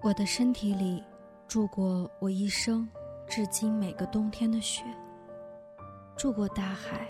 我的身体里住过我一生至今每个冬天的雪，住过大海，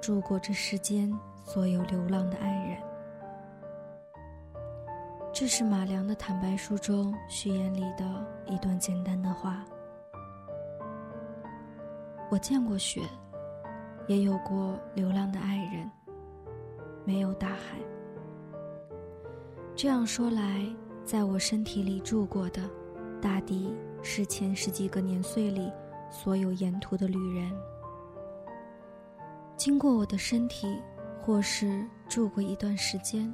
住过这世间所有流浪的爱人。这是马良的坦白书中序言里的一段简单的话。我见过雪，也有过流浪的爱人，没有大海。这样说来。在我身体里住过的，大抵是前十几个年岁里所有沿途的旅人。经过我的身体，或是住过一段时间。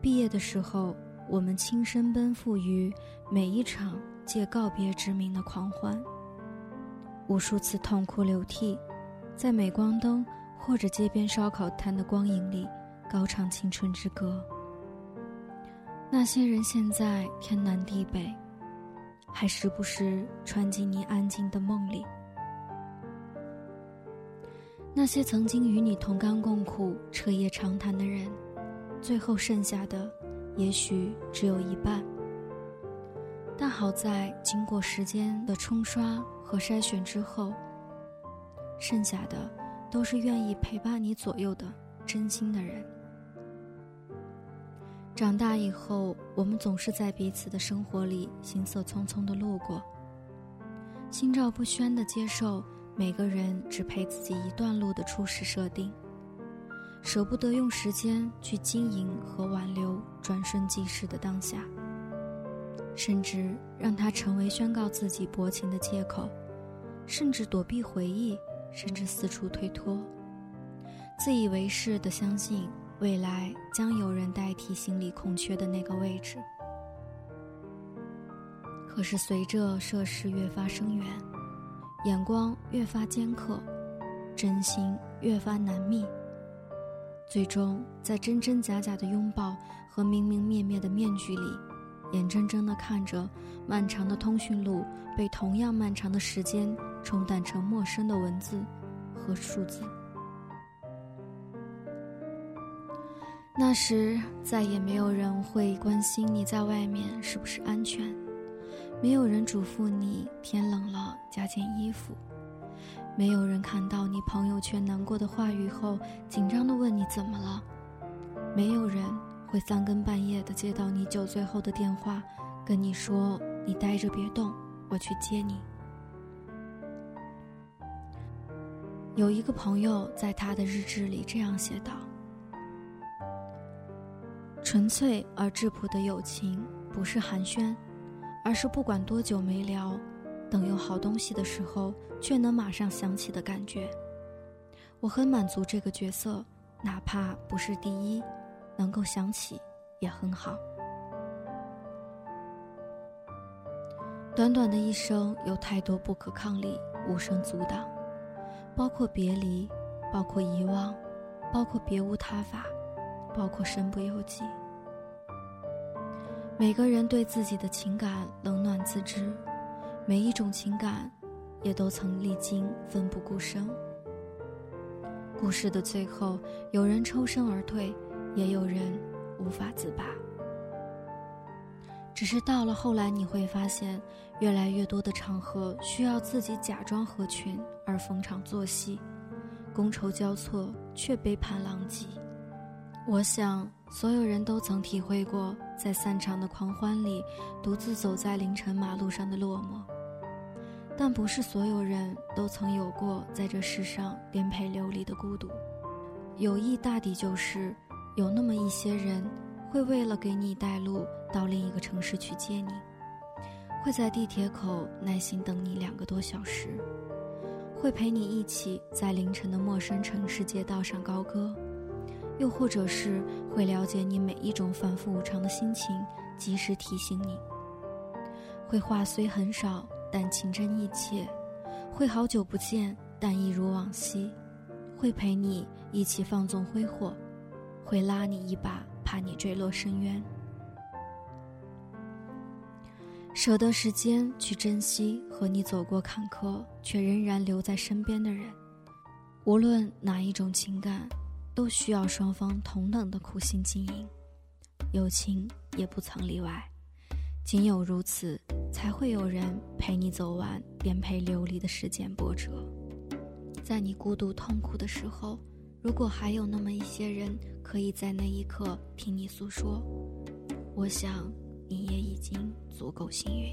毕业的时候，我们亲身奔赴于每一场借告别之名的狂欢，无数次痛哭流涕，在镁光灯或者街边烧烤摊的光影里，高唱青春之歌。那些人现在天南地北，还时不时穿进你安静的梦里。那些曾经与你同甘共苦、彻夜长谈的人，最后剩下的，也许只有一半。但好在经过时间的冲刷和筛选之后，剩下的都是愿意陪伴你左右的真心的人。长大以后，我们总是在彼此的生活里行色匆匆的路过，心照不宣的接受每个人只陪自己一段路的初始设定，舍不得用时间去经营和挽留转瞬即逝的当下，甚至让它成为宣告自己薄情的借口，甚至躲避回忆，甚至四处推脱，自以为是的相信。未来将有人代替心里空缺的那个位置。可是随着涉世越发深远，眼光越发尖刻，真心越发难觅，最终在真真假假的拥抱和明明灭灭的面具里，眼睁睁地看着漫长的通讯录被同样漫长的时间冲淡成陌生的文字和数字。那时再也没有人会关心你在外面是不是安全，没有人嘱咐你天冷了加件衣服，没有人看到你朋友圈难过的话语后紧张的问你怎么了，没有人会三更半夜的接到你酒醉后的电话，跟你说你待着别动，我去接你。有一个朋友在他的日志里这样写道。纯粹而质朴的友情，不是寒暄，而是不管多久没聊，等有好东西的时候，却能马上想起的感觉。我很满足这个角色，哪怕不是第一，能够想起也很好。短短的一生，有太多不可抗力无声阻挡，包括别离，包括遗忘，包括别无他法，包括身不由己。每个人对自己的情感冷暖自知，每一种情感，也都曾历经奋不顾身。故事的最后，有人抽身而退，也有人无法自拔。只是到了后来，你会发现，越来越多的场合需要自己假装合群而逢场作戏，觥筹交错却杯盘狼藉。我想，所有人都曾体会过，在散场的狂欢里，独自走在凌晨马路上的落寞。但不是所有人都曾有过在这世上颠沛流离的孤独。友谊大抵就是，有那么一些人，会为了给你带路到另一个城市去接你，会在地铁口耐心等你两个多小时，会陪你一起在凌晨的陌生城市街道上高歌。又或者是会了解你每一种反复无常的心情，及时提醒你；会话虽很少，但情真意切；会好久不见，但一如往昔；会陪你一起放纵挥霍；会拉你一把，怕你坠落深渊。舍得时间去珍惜和你走过坎坷却仍然留在身边的人，无论哪一种情感。都需要双方同等的苦心经营，友情也不曾例外。仅有如此，才会有人陪你走完颠沛流离的时间波折。在你孤独痛苦的时候，如果还有那么一些人可以在那一刻听你诉说，我想你也已经足够幸运。